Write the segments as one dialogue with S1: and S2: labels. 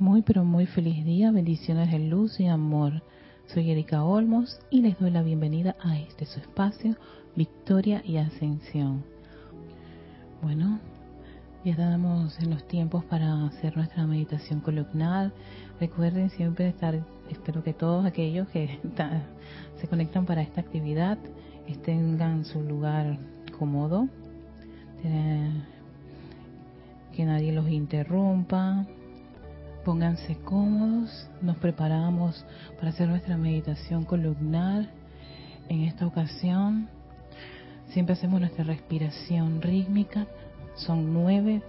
S1: Muy pero muy feliz día, bendiciones de luz y amor. Soy Erika Olmos y les doy la bienvenida a este su espacio, Victoria y Ascensión. Bueno, ya estamos en los tiempos para hacer nuestra meditación columnal. Recuerden siempre estar, espero que todos aquellos que se conectan para esta actividad tengan su lugar cómodo, que nadie los interrumpa, pónganse cómodos, nos preparamos para hacer nuestra meditación columnar. En esta ocasión siempre hacemos nuestra respiración rítmica, son nueve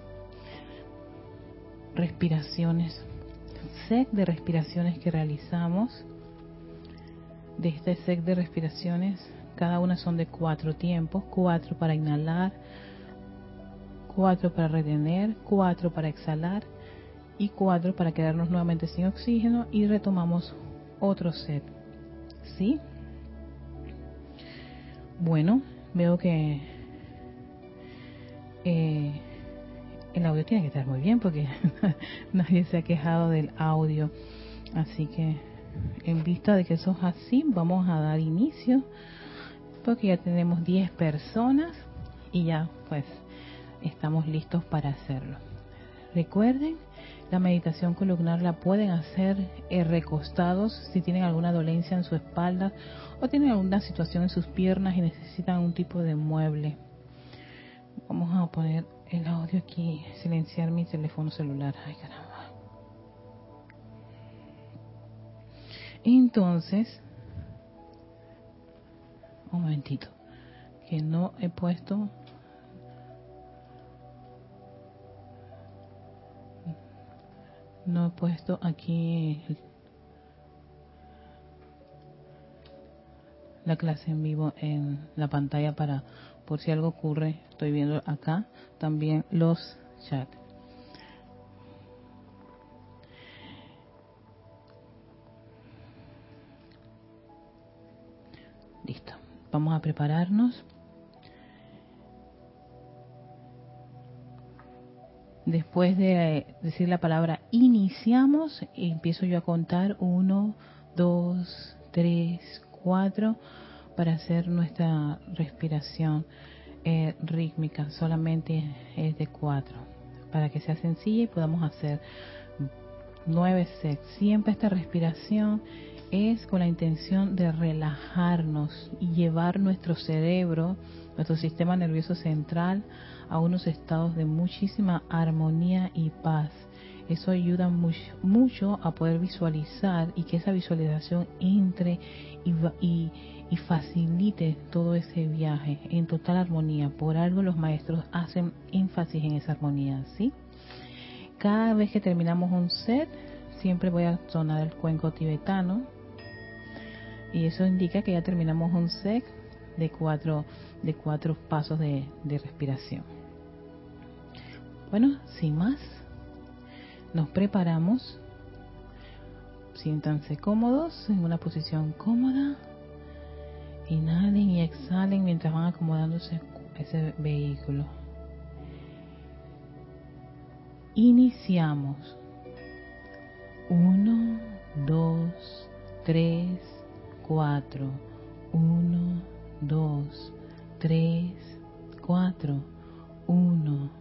S1: respiraciones, set de respiraciones que realizamos. De este set de respiraciones, cada una son de cuatro tiempos, cuatro para inhalar, cuatro para retener, cuatro para exhalar y cuatro para quedarnos nuevamente sin oxígeno y retomamos otro set. ¿Sí? Bueno, veo que eh, el audio tiene que estar muy bien porque nadie se ha quejado del audio. Así que en vista de que eso es así, vamos a dar inicio porque ya tenemos 10 personas y ya pues estamos listos para hacerlo. Recuerden, la meditación columnar la pueden hacer eh, recostados si tienen alguna dolencia en su espalda o tienen alguna situación en sus piernas y necesitan un tipo de mueble. Vamos a poner el audio aquí, silenciar mi teléfono celular. Ay, caramba. Entonces, un momentito, que no he puesto no he puesto aquí la clase en vivo en la pantalla para por si algo ocurre estoy viendo acá también los chats listo Vamos a prepararnos. Después de decir la palabra iniciamos, empiezo yo a contar uno, dos, tres, cuatro para hacer nuestra respiración eh, rítmica. Solamente es de cuatro para que sea sencilla y podamos hacer nueve sets. Siempre esta respiración es con la intención de relajarnos y llevar nuestro cerebro, nuestro sistema nervioso central a unos estados de muchísima armonía y paz. Eso ayuda mucho, a poder visualizar y que esa visualización entre y, y facilite todo ese viaje en total armonía. Por algo los maestros hacen énfasis en esa armonía, ¿sí? Cada vez que terminamos un set, siempre voy a sonar el cuenco tibetano y eso indica que ya terminamos un set de cuatro, de cuatro pasos de respiración. Bueno, sin más, nos preparamos. Siéntanse cómodos, en una posición cómoda. Inhalen y exhalen mientras van acomodándose ese vehículo. Iniciamos. Uno, dos, tres, cuatro, uno, dos, tres, cuatro, uno,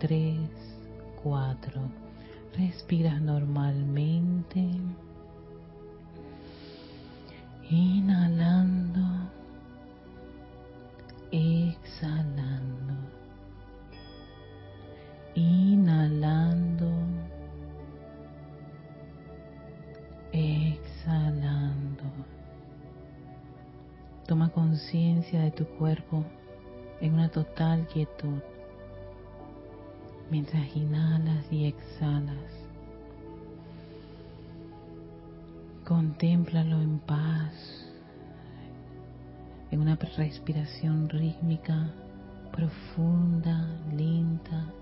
S1: tres, cuatro. Respiras normalmente. Inhalando. Exhalando. Inhalando. Exhalando. Toma conciencia de tu cuerpo en una total quietud mientras inhalas y exhalas. Contémplalo en paz, en una respiración rítmica, profunda, lenta.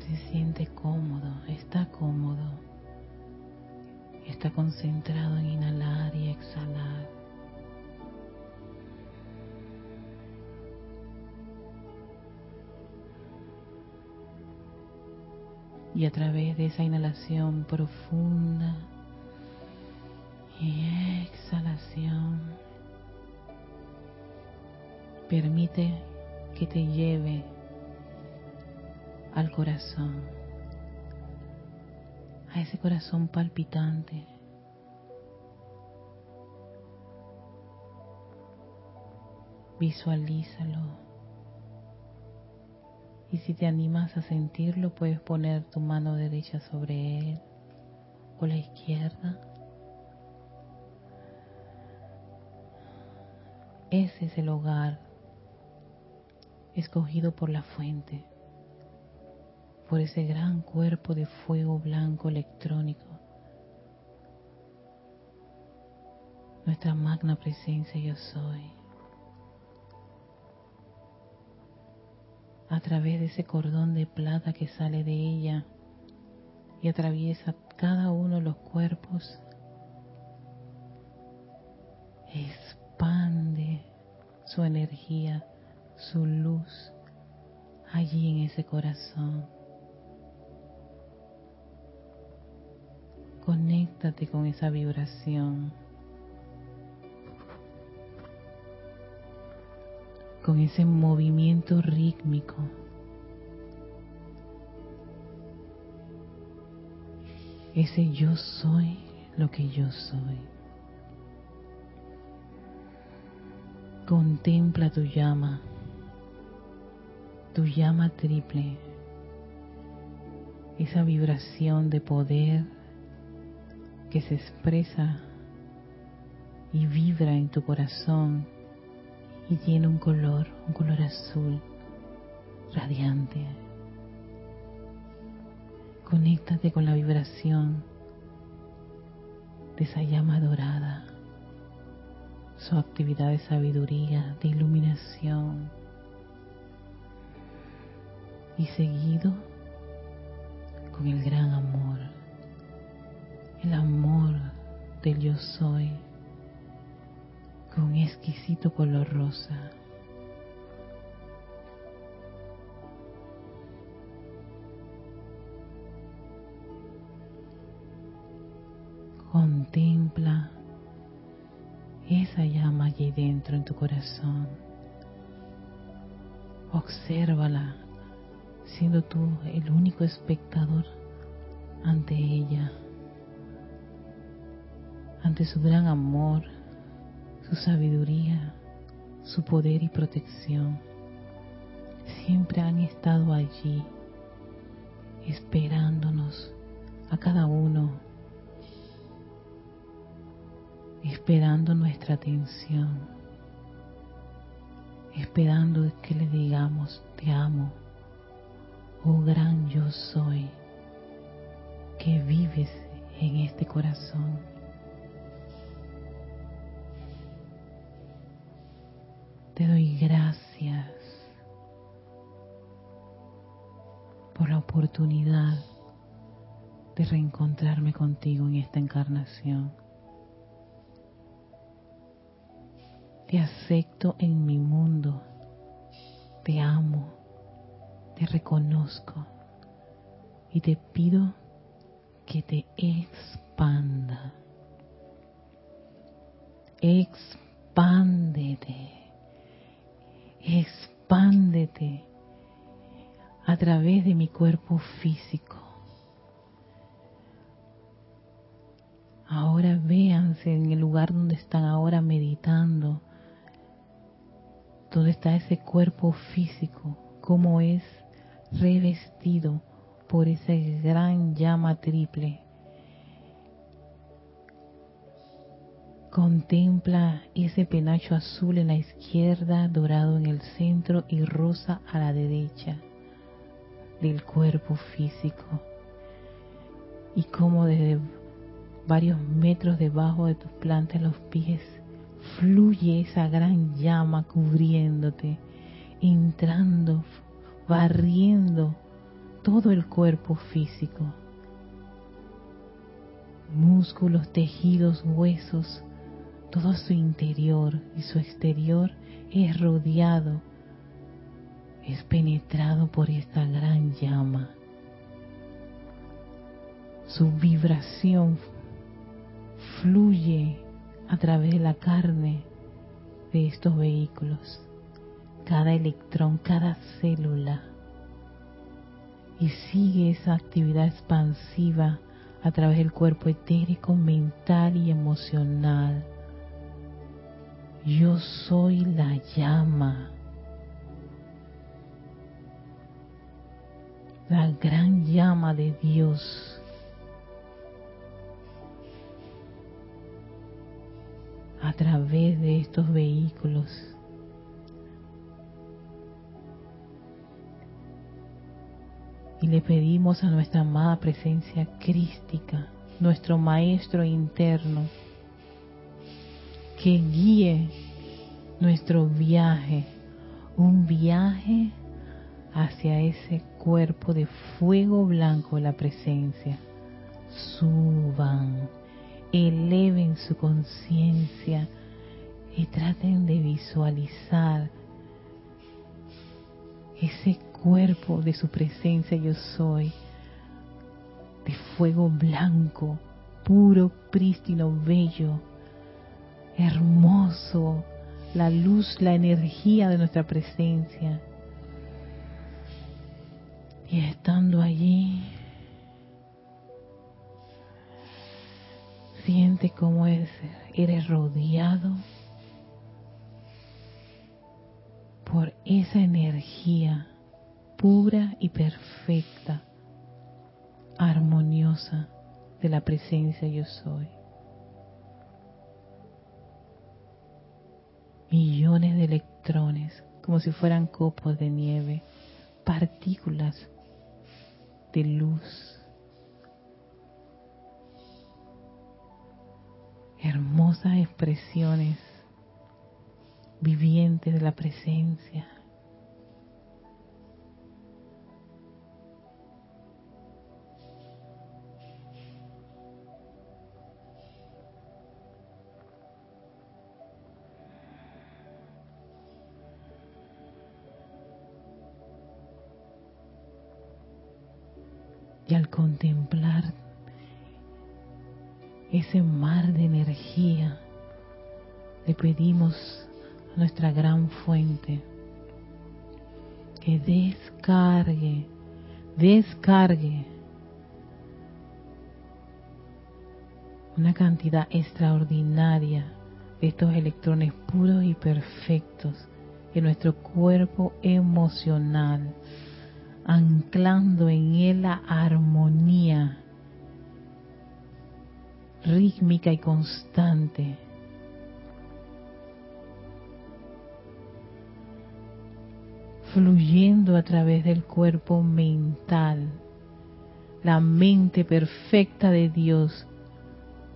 S1: Se siente cómodo, está cómodo, está concentrado en inhalar y exhalar. Y a través de esa inhalación profunda y exhalación permite que te lleve al corazón, a ese corazón palpitante. Visualízalo y si te animas a sentirlo, puedes poner tu mano derecha sobre él o la izquierda. Ese es el hogar escogido por la fuente, por ese gran cuerpo de fuego blanco electrónico. Nuestra magna presencia yo soy. A través de ese cordón de plata que sale de ella y atraviesa cada uno de los cuerpos, expande su energía, su luz allí en ese corazón. Conéctate con esa vibración. Con ese movimiento rítmico. Ese yo soy lo que yo soy. Contempla tu llama, tu llama triple, esa vibración de poder que se expresa y vibra en tu corazón y tiene un color, un color azul, radiante. Conéctate con la vibración de esa llama dorada, su actividad de sabiduría, de iluminación. Y seguido con el gran amor, el amor del yo soy con exquisito color rosa. Contempla esa llama allí dentro en tu corazón. Obsérvala, siendo tú el único espectador ante ella, ante su gran amor, su sabiduría, su poder y protección. Siempre han estado allí, esperándonos a cada uno, esperando nuestra atención, esperando que le digamos, te amo, oh gran yo soy, que vives en este corazón. Te doy gracias por la oportunidad de reencontrarme contigo en esta encarnación. Te acepto en mi mundo, te amo, te reconozco y te pido que te expanda. Expándete, expándete a través de mi cuerpo físico Ahora véanse en el lugar donde están ahora meditando, donde está ese cuerpo físico, cómo es revestido por esa gran llama triple. Contempla ese penacho azul en la izquierda, dorado en el centro y rosa a la derecha del cuerpo físico. Y cómo desde varios metros debajo de tus plantas los pies, fluye esa gran llama cubriéndote, entrando, barriendo todo el cuerpo físico. Músculos, tejidos, huesos, todo su interior y su exterior es rodeado, es penetrado por esta gran llama. Su vibración fluye a través de la carne de estos vehículos, cada electrón, cada célula, y sigue esa actividad expansiva a través del cuerpo etérico, mental y emocional. Yo soy la llama, la gran llama de Dios a través de estos vehículos. Y le pedimos a nuestra amada presencia crística, nuestro maestro interno, que guíe nuestro viaje, un viaje hacia ese cuerpo de fuego blanco, la presencia. Suban eleven su conciencia y traten de visualizar ese cuerpo de su presencia yo soy, de fuego blanco, puro, prístino, bello, hermoso, la luz, la energía de nuestra presencia. Y estando allí, Siente cómo es, eres rodeado por esa energía pura y perfecta, armoniosa de la presencia yo soy. Millones de electrones, como si fueran copos de nieve, partículas de luz hermosas expresiones vivientes de la presencia. Contemplar ese mar de energía, le pedimos a nuestra gran fuente que descargue, descargue una cantidad extraordinaria de estos electrones puros y perfectos en nuestro cuerpo emocional, anclando en él la armonía rítmica y constante. fluyendo a través del cuerpo mental, la mente perfecta de Dios,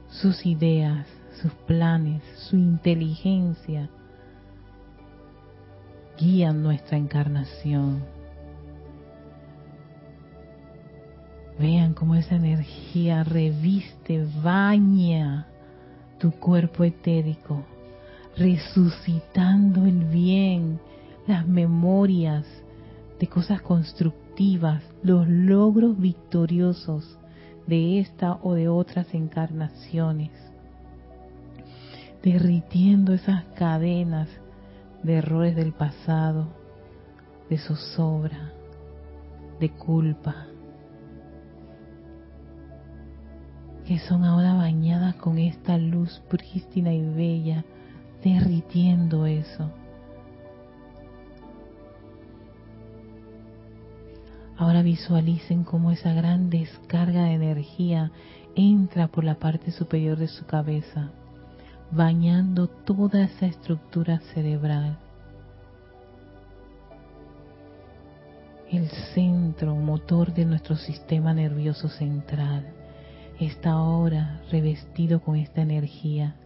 S1: sus ideas, sus planes, su inteligencia, guían nuestra encarnación. Vean cómo esa energía reviste, baña tu cuerpo etérico, resucitando el bien, las memorias de cosas constructivas, los logros victoriosos de esta o de otras encarnaciones, derritiendo esas cadenas de errores del pasado, de zozobra, de culpa, que son ahora bañadas con esta luz prístina y bella, derritiendo eso. Ahora visualicen cómo esa gran descarga de energía entra por la parte superior de su cabeza, bañando toda esa estructura cerebral. El centro motor de nuestro sistema nervioso central está ahora revestido con esta energía.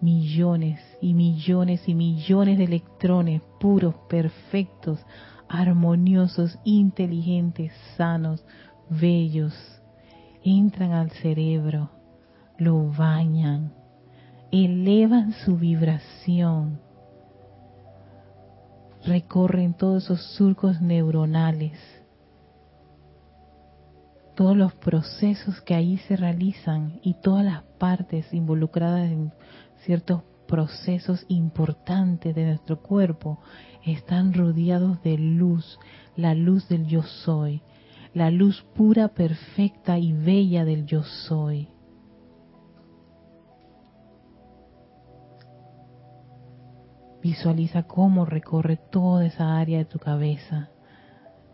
S1: Millones y millones y millones de electrones puros, perfectos, armoniosos, inteligentes, sanos, bellos, entran al cerebro, lo bañan, elevan su vibración, recorren todos esos surcos neuronales todos los procesos que ahí se realizan y todas las partes involucradas en ciertos procesos importantes de nuestro cuerpo están rodeados de luz, la luz del yo soy, la luz pura, perfecta y bella del yo soy. Visualiza cómo recorre toda esa área de tu cabeza,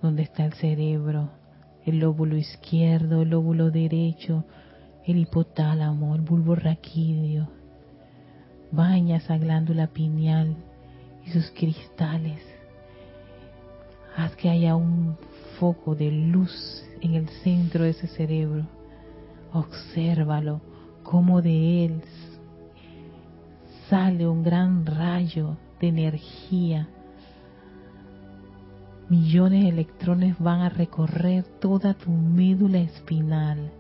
S1: donde está el cerebro, el lóbulo izquierdo, el lóbulo derecho, el hipotálamo, el bulbo raquídeo. Baña esa glándula pineal y sus cristales. Haz que haya un foco de luz en el centro de ese cerebro. Obsérvalo, como de él sale un gran rayo de energía Millones de electrones van a recorrer toda tu médula espinal.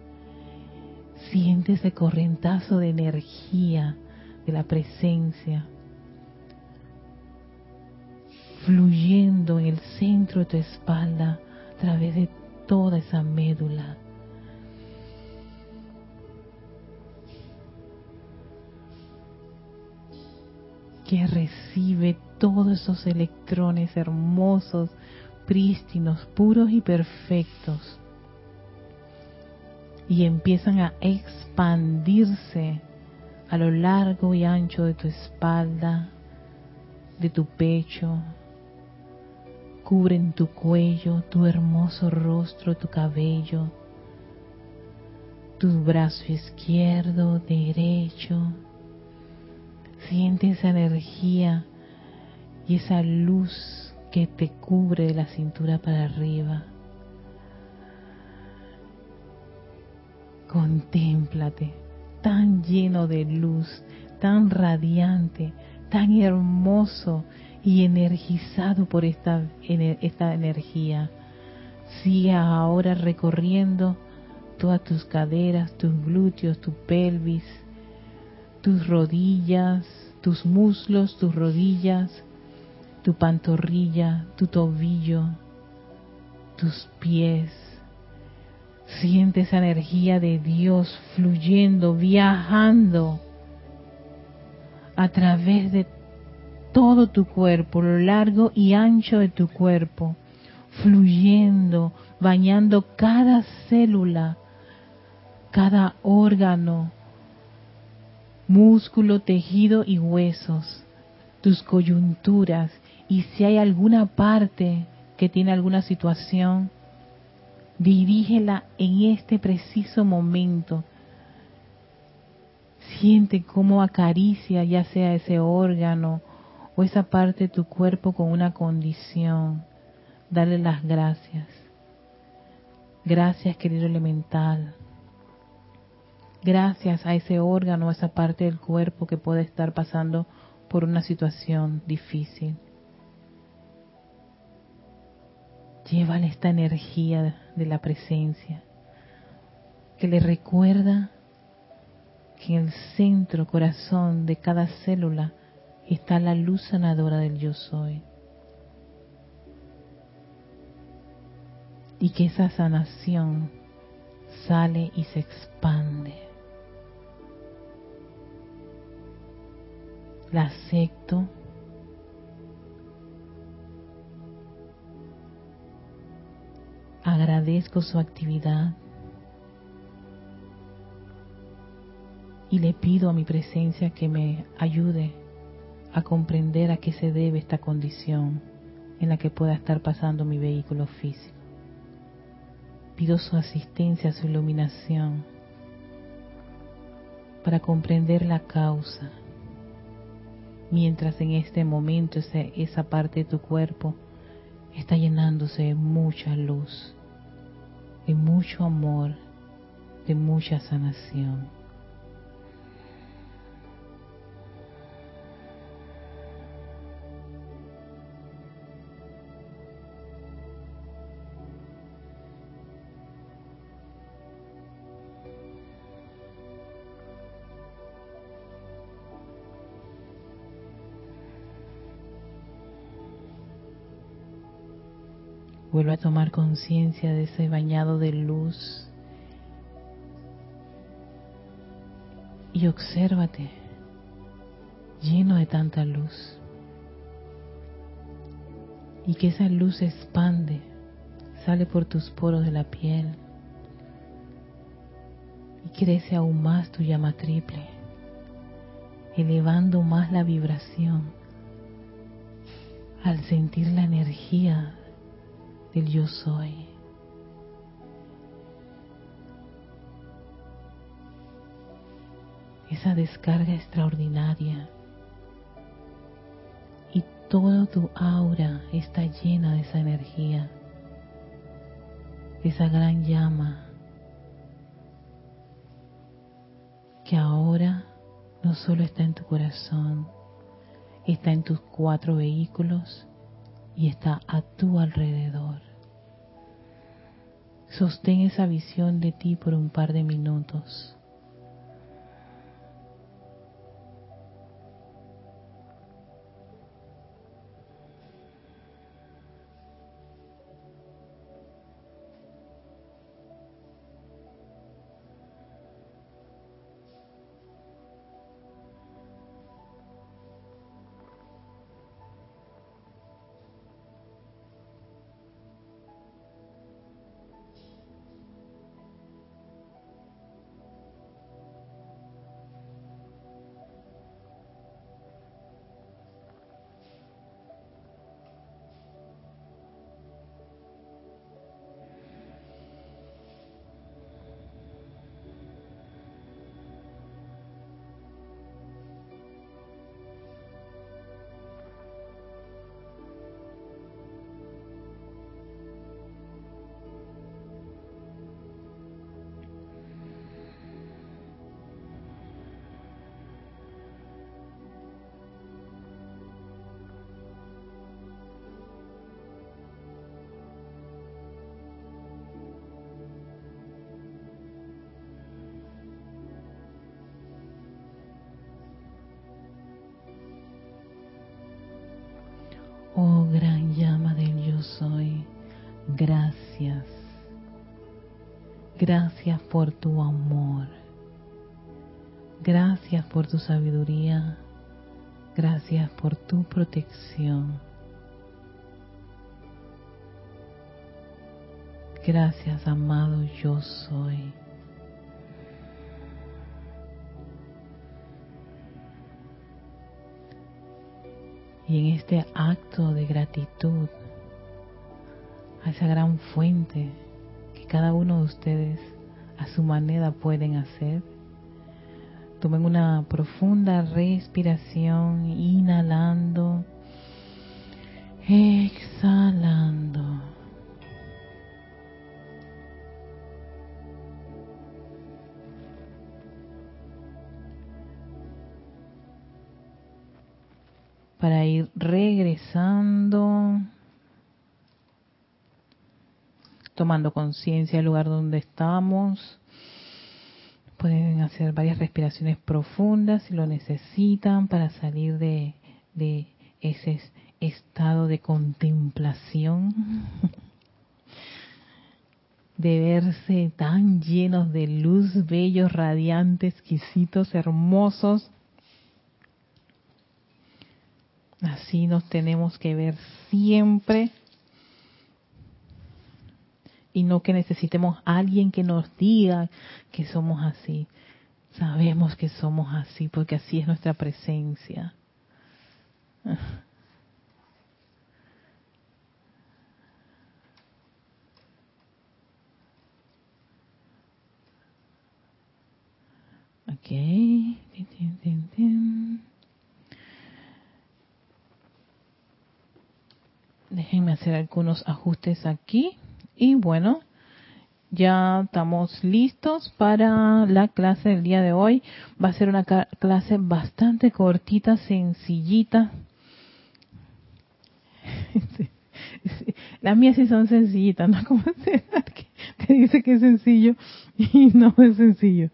S1: Siente ese corrientazo de energía de la presencia fluyendo en el centro de tu espalda a través de toda esa médula. que recibe todos esos electrones hermosos prístinos, puros y perfectos. Y empiezan a expandirse a lo largo y ancho de tu espalda, de tu pecho. Cubren tu cuello, tu hermoso rostro, tu cabello, tu brazo izquierdo, derecho. Siente esa energía y esa luz que te cubre de la cintura para arriba. Contémplate tan lleno de luz, tan radiante, tan hermoso y energizado por esta, esta energía. Sigue ahora recorriendo todas tus caderas, tus glúteos, tu pelvis, tus rodillas, tus muslos, tus rodillas, tu pantorrilla, tu tobillo, tus pies. Siente esa energía de Dios fluyendo, viajando a través de todo tu cuerpo, lo largo y ancho de tu cuerpo, fluyendo, bañando cada célula, cada órgano, músculo, tejido y huesos, tus coyunturas, y si hay alguna parte que tiene alguna situación, dirígela en este preciso momento. Siente cómo acaricia ya sea ese órgano o esa parte de tu cuerpo con una condición. Dale las gracias. Gracias, querido elemental. Gracias a ese órgano, a esa parte del cuerpo que puede estar pasando por una situación difícil. Llévale esta energía de la presencia que le recuerda que en el centro, corazón de cada célula está la luz sanadora del yo soy. Y que esa sanación sale y se expande. La acepto. Agradezco su actividad. Y le pido a mi presencia que me ayude a comprender a qué se debe esta condición en la que pueda estar pasando mi vehículo físico. Pido su asistencia, su iluminación, para comprender la causa, mientras en este momento esa, esa parte de tu cuerpo está llenándose de mucha luz, de mucho amor, de mucha sanación. Vuelve a tomar conciencia de ese bañado de luz. Y obsérvate lleno de tanta luz. Y que esa luz se expande, sale por tus poros de la piel. Y crece aún más tu llama triple, elevando más la vibración. Al sentir la energía el yo soy. Esa descarga extraordinaria y toda tu aura está llena de esa energía, de esa gran llama que ahora no solo está en tu corazón, está en tus cuatro vehículos y está a tu alrededor. Sostén esa visión de ti por un par de minutos. Gracias. Gracias por tu amor. Gracias por tu sabiduría. Gracias por tu protección. Gracias, amado yo soy. Y en este acto de gratitud esa gran fuente que cada uno de ustedes a su manera pueden hacer, tomen una profunda respiración, inhalando, exhalando. Conciencia del lugar donde estamos. Pueden hacer varias respiraciones profundas si lo necesitan para salir de, de ese estado de contemplación, de verse tan llenos de luz, bellos, radiantes, exquisitos, hermosos. Así nos tenemos que ver siempre y no que necesitemos a alguien que nos diga que somos así. Sabemos que somos así porque así es nuestra presencia. Ok. Déjenme hacer algunos ajustes aquí. Y bueno, ya estamos listos para la clase del día de hoy. Va a ser una clase bastante cortita, sencillita. Las mías sí son sencillitas, ¿no? Como que te dice que es sencillo y no es sencillo.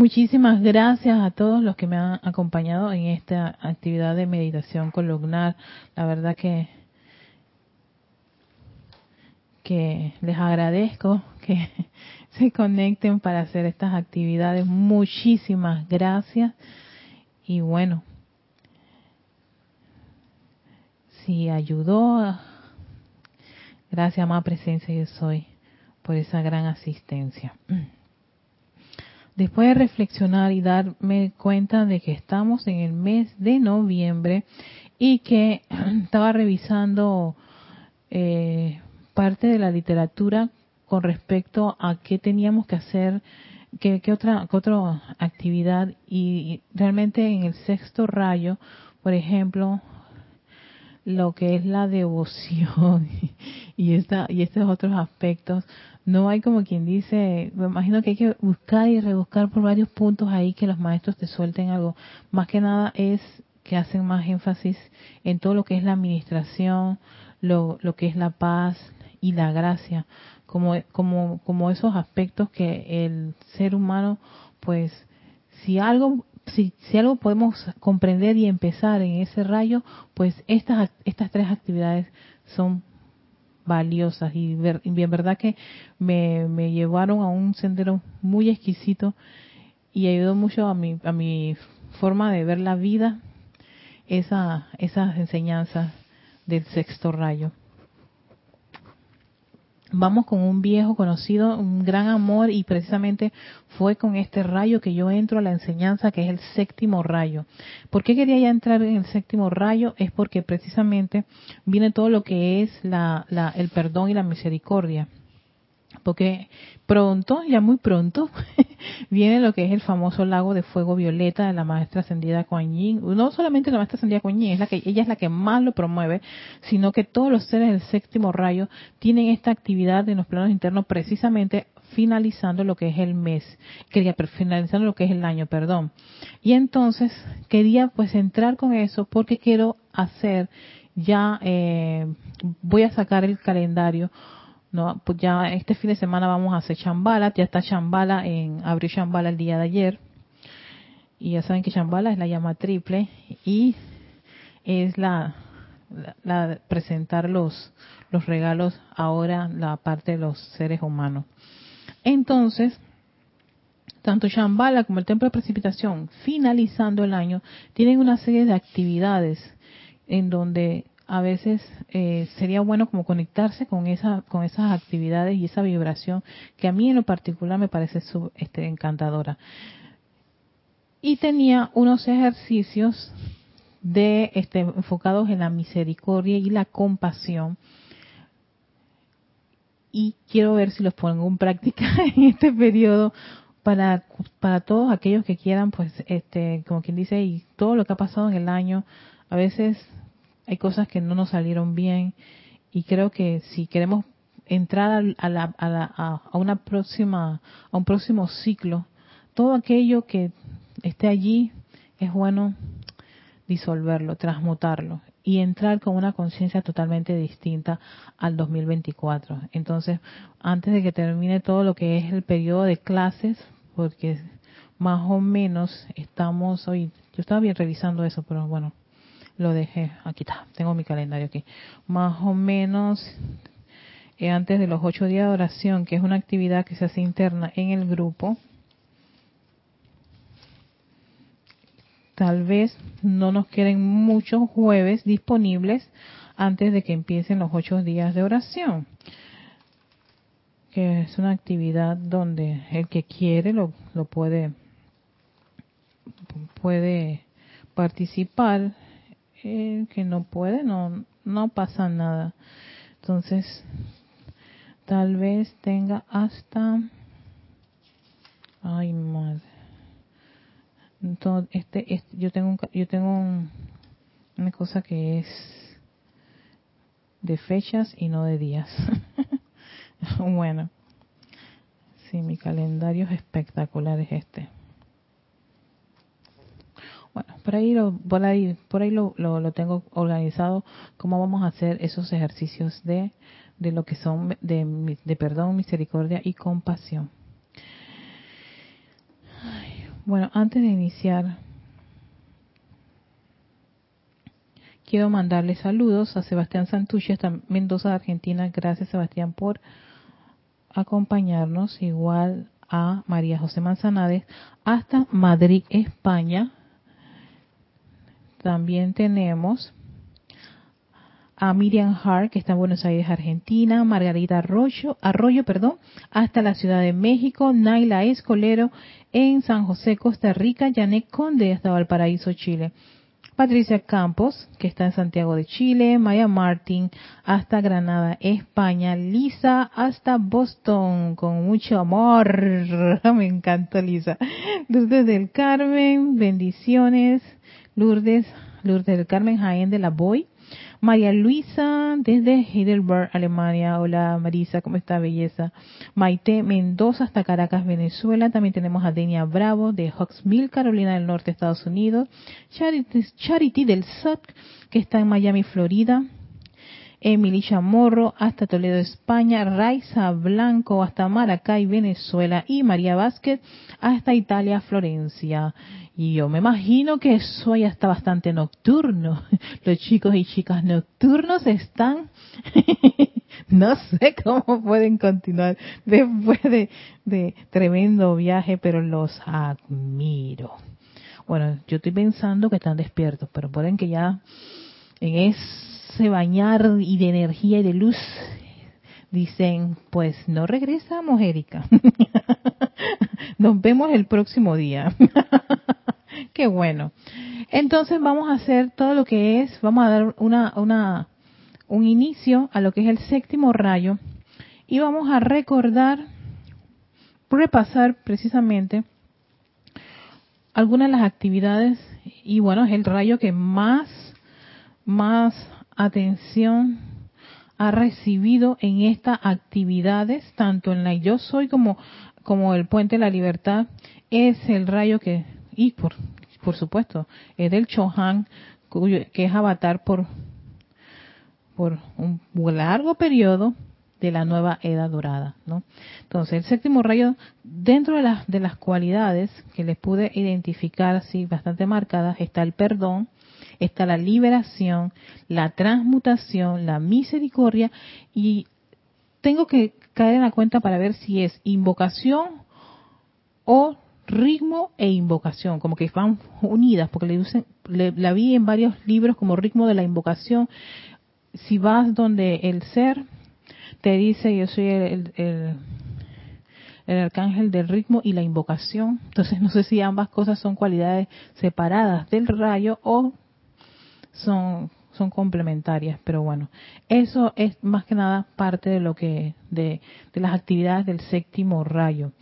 S1: Muchísimas gracias a todos los que me han acompañado en esta actividad de meditación columnar. La verdad que que les agradezco que se conecten para hacer estas actividades. Muchísimas gracias. Y bueno, si ayudó, gracias, más presencia yo soy, por esa gran asistencia. después de reflexionar y darme cuenta de que estamos en el mes de noviembre y que estaba revisando eh, parte de la literatura con respecto a qué teníamos que hacer, qué, otra, otra actividad y realmente en el sexto rayo, por ejemplo, lo que es la devoción y esta y estos otros aspectos no hay como quien dice, me imagino que hay que buscar y rebuscar por varios puntos ahí que los maestros te suelten algo. Más que nada es que hacen más énfasis en todo lo que es la administración, lo, lo que es la paz y la gracia, como, como, como esos aspectos que el ser humano, pues, si algo si, si, algo podemos comprender y empezar en ese rayo, pues estas, estas tres actividades son valiosas. Y bien verdad que me, me llevaron a un sendero muy exquisito y ayudó mucho a mi, a mi forma de ver la vida esa, esas enseñanzas del sexto rayo vamos con un viejo conocido, un gran amor y precisamente fue con este rayo que yo entro a la enseñanza que es el séptimo rayo. ¿Por qué quería ya entrar en el séptimo rayo? Es porque precisamente viene todo lo que es la, la, el perdón y la misericordia porque pronto, ya muy pronto, viene lo que es el famoso lago de fuego violeta de la maestra ascendida Kuan. No solamente la maestra ascendida Kuan es la que, ella es la que más lo promueve, sino que todos los seres del séptimo rayo tienen esta actividad en los planos internos precisamente finalizando lo que es el mes, quería finalizando lo que es el año, perdón. Y entonces quería pues entrar con eso porque quiero hacer ya, eh, voy a sacar el calendario no, pues ya este fin de semana vamos a hacer chambala, ya está chambala en abrió chambala el día de ayer. Y ya saben que chambala es la llama triple y es la la, presentar los, los regalos ahora la parte de los seres humanos. Entonces, tanto Shambhala como el Templo de Precipitación, finalizando el año, tienen una serie de actividades en donde a veces eh, sería bueno como conectarse con esa con esas actividades y esa vibración que a mí en lo particular me parece este, encantadora. Y tenía unos ejercicios de este, enfocados en la misericordia y la compasión. Y quiero ver si los pongo en práctica en este periodo para para todos aquellos que quieran pues este como quien dice y todo lo que ha pasado en el año a veces hay cosas que no nos salieron bien y creo que si queremos entrar a, la, a, la, a una próxima a un próximo ciclo todo aquello que esté allí es bueno disolverlo, transmutarlo y entrar con una conciencia totalmente distinta al 2024. Entonces, antes de que termine todo lo que es el periodo de clases, porque más o menos estamos hoy, yo estaba bien revisando eso, pero bueno, lo dejé, aquí está, tengo mi calendario aquí, más o menos eh, antes de los ocho días de oración, que es una actividad que se hace interna en el grupo, tal vez no nos queden muchos jueves disponibles antes de que empiecen los ocho días de oración que es una actividad donde el que quiere lo, lo puede puede participar que no puede no no pasa nada entonces tal vez tenga hasta ay madre entonces, este, este, yo tengo, yo tengo una cosa que es de fechas y no de días. bueno, sí, mi calendario es espectacular, es este. Por ahí lo, por ahí, por ahí lo, lo, tengo organizado, cómo vamos a hacer esos ejercicios de, de lo que son de, de perdón, misericordia y compasión. Bueno, antes de iniciar, quiero mandarle saludos a Sebastián Santucci, hasta Mendoza, Argentina. Gracias, Sebastián, por acompañarnos. Igual a María José Manzanades, hasta Madrid, España. También tenemos a Miriam Hart, que está en Buenos Aires, Argentina, Margarita Arroyo, Arroyo, perdón, hasta la Ciudad de México, Naila Escolero en San José, Costa Rica, Janet Conde hasta Valparaíso, Chile. Patricia Campos, que está en Santiago de Chile, Maya Martín hasta Granada, España, Lisa hasta Boston, con mucho amor, me encanta Lisa. Lourdes del Carmen, bendiciones, Lourdes, Lourdes del Carmen Jaén de la Boy, María Luisa desde Heidelberg, Alemania. Hola Marisa, ¿cómo está belleza? Maite Mendoza hasta Caracas, Venezuela. También tenemos a Denia Bravo de Hawksmill, Carolina del Norte, Estados Unidos. Charity, Charity del SOT, que está en Miami, Florida. Emily Chamorro hasta Toledo, España, Raiza Blanco hasta Maracay, Venezuela y María Vázquez hasta Italia, Florencia. Y yo me imagino que eso ya está bastante nocturno. Los chicos y chicas nocturnos están, no sé cómo pueden continuar después de, de tremendo viaje, pero los admiro. Bueno, yo estoy pensando que están despiertos, pero pueden que ya en ese bañar y de energía y de luz, dicen, pues no regresamos, Erika. Nos vemos el próximo día. Qué bueno. Entonces vamos a hacer todo lo que es, vamos a dar una, una, un inicio a lo que es el séptimo rayo y vamos a recordar, repasar precisamente algunas de las actividades y bueno, es el rayo que más, más atención ha recibido en estas actividades, tanto en la Yo Soy como, como el Puente de la Libertad, es el rayo que, y por, por supuesto, es del Chohan, que es avatar por, por un largo periodo de la nueva edad dorada, ¿no? Entonces, el séptimo rayo, dentro de las, de las cualidades que les pude identificar así bastante marcadas, está el perdón, está la liberación, la transmutación, la misericordia y tengo que caer en la cuenta para ver si es invocación o ritmo e invocación, como que van unidas, porque le, la vi en varios libros como ritmo de la invocación. Si vas donde el ser te dice yo soy el, el, el arcángel del ritmo y la invocación, entonces no sé si ambas cosas son cualidades separadas del rayo o son son complementarias, pero bueno, eso es más que nada parte de lo que de, de las actividades del séptimo rayo.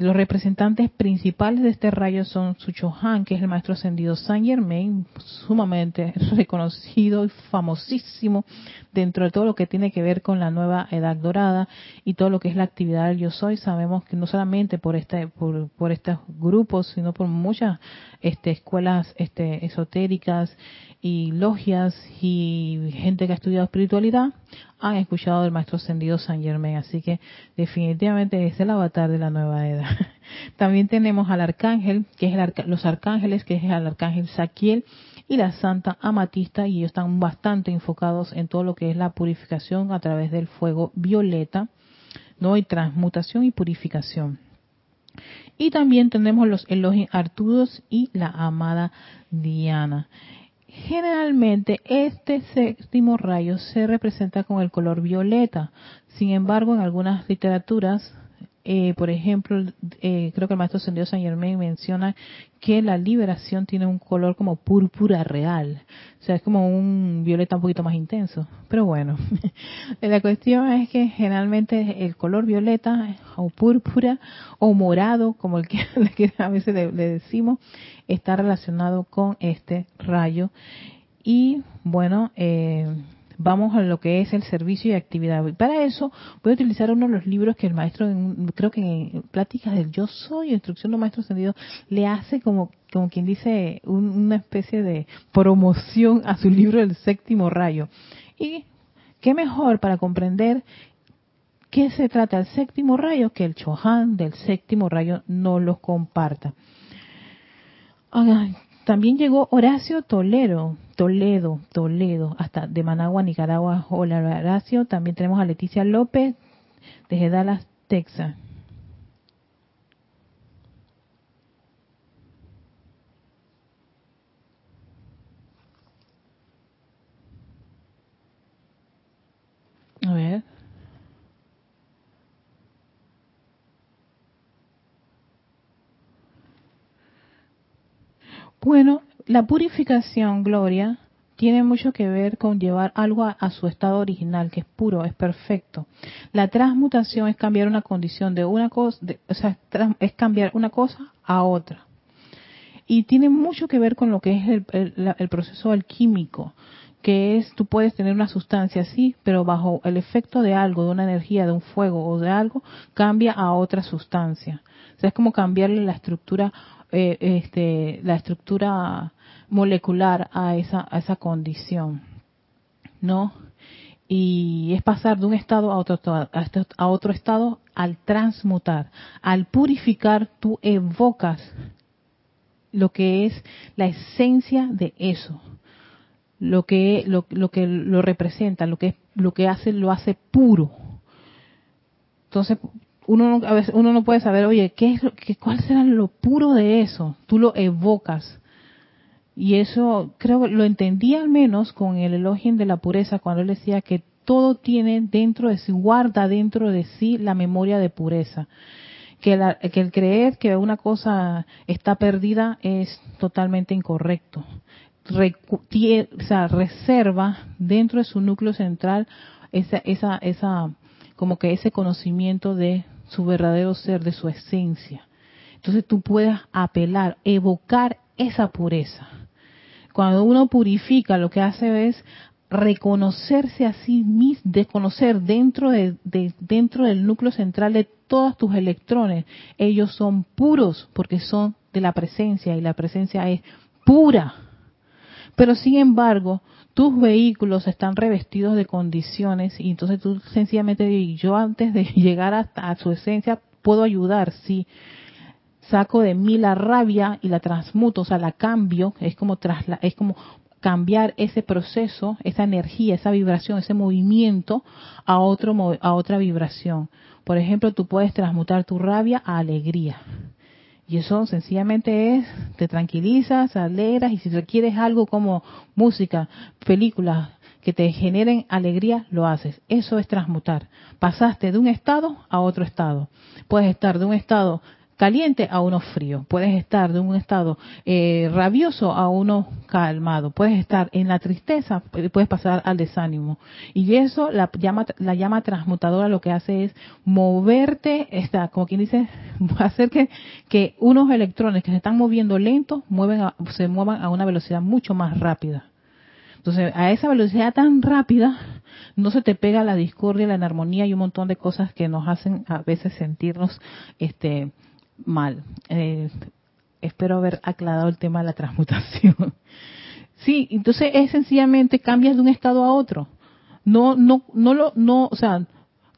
S1: Los representantes principales de este rayo son Suchohan, que es el maestro ascendido Saint Germain, sumamente reconocido y famosísimo dentro de todo lo que tiene que ver con la nueva edad dorada y todo lo que es la actividad del yo soy. Sabemos que no solamente por este, por, por estos grupos, sino por muchas este, escuelas este, esotéricas y logias y gente que ha estudiado espiritualidad han escuchado del maestro ascendido San Germain, así que definitivamente es el avatar de la nueva edad. También tenemos al arcángel, que es el los arcángeles, que es el arcángel Saquiel y la santa amatista, y ellos están bastante enfocados en todo lo que es la purificación a través del fuego violeta, no y transmutación y purificación. Y también tenemos los elogios Artudos y la amada Diana. Generalmente este séptimo rayo se representa con el color violeta. Sin embargo, en algunas literaturas eh, por ejemplo, eh, creo que el maestro Sendido San Germain menciona que la liberación tiene un color como púrpura real. O sea, es como un violeta un poquito más intenso. Pero bueno, la cuestión es que generalmente el color violeta o púrpura o morado, como el que, a veces le decimos, está relacionado con este rayo. Y bueno, eh, vamos a lo que es el servicio y actividad. Y para eso voy a utilizar uno de los libros que el maestro, creo que en Pláticas del Yo Soy, Instrucción de Maestro Ascendido, le hace como, como quien dice una especie de promoción a su libro El Séptimo Rayo. Y qué mejor para comprender qué se trata el séptimo rayo que el Chohan del séptimo rayo no los comparta. También llegó Horacio Toledo, Toledo, Toledo, hasta de Managua, Nicaragua. Hola Horacio. También tenemos a Leticia López, desde Dallas, Texas. A ver. Bueno, la purificación, Gloria, tiene mucho que ver con llevar algo a, su estado original, que es puro, es perfecto. La transmutación es cambiar una condición de una cosa, o sea, es cambiar una cosa a otra. Y tiene mucho que ver con lo que es el, el proceso alquímico, que es, tú puedes tener una sustancia así, pero bajo el efecto de algo, de una energía, de un fuego o de algo, cambia a otra sustancia. O sea, es como cambiarle la estructura eh, este, la estructura molecular a esa, a esa condición, ¿no? Y es pasar de un estado a otro, a otro estado al transmutar, al purificar, tú evocas lo que es la esencia de eso, lo que lo, lo que lo representa, lo que lo que hace lo hace puro. Entonces uno no, a veces uno no puede saber, oye, ¿qué es lo, qué, ¿cuál será lo puro de eso? Tú lo evocas. Y eso creo lo entendí al menos con el elogio de la pureza cuando él decía que todo tiene dentro de sí, guarda dentro de sí la memoria de pureza. Que, que el creer que una cosa está perdida es totalmente incorrecto. o sea, reserva dentro de su núcleo central esa, esa, esa, como que ese conocimiento de su verdadero ser, de su esencia. Entonces tú puedes apelar, evocar esa pureza. Cuando uno purifica, lo que hace es reconocerse a sí mismo, desconocer dentro, de, dentro del núcleo central de todos tus electrones. Ellos son puros porque son de la presencia y la presencia es pura. Pero sin embargo, tus vehículos están revestidos de condiciones y entonces tú sencillamente yo antes de llegar hasta a su esencia puedo ayudar, sí. Saco de mí la rabia y la transmuto, o sea, la cambio, es como es como cambiar ese proceso, esa energía, esa vibración, ese movimiento a otro a otra vibración. Por ejemplo, tú puedes transmutar tu rabia a alegría. Y eso sencillamente es, te tranquilizas, alegras y si requieres algo como música, películas que te generen alegría, lo haces. Eso es transmutar. Pasaste de un estado a otro estado. Puedes estar de un estado caliente a uno frío. Puedes estar de un estado eh, rabioso a uno calmado. Puedes estar en la tristeza, puedes pasar al desánimo. Y eso, la llama, la llama transmutadora lo que hace es moverte, está, como quien dice, hacer que, unos electrones que se están moviendo lentos se muevan a una velocidad mucho más rápida. Entonces, a esa velocidad tan rápida, no se te pega la discordia, la inarmonía y un montón de cosas que nos hacen a veces sentirnos este, mal. Eh, espero haber aclarado el tema de la transmutación. Sí, entonces es sencillamente cambias de un estado a otro. No, no, no lo, no, o sea,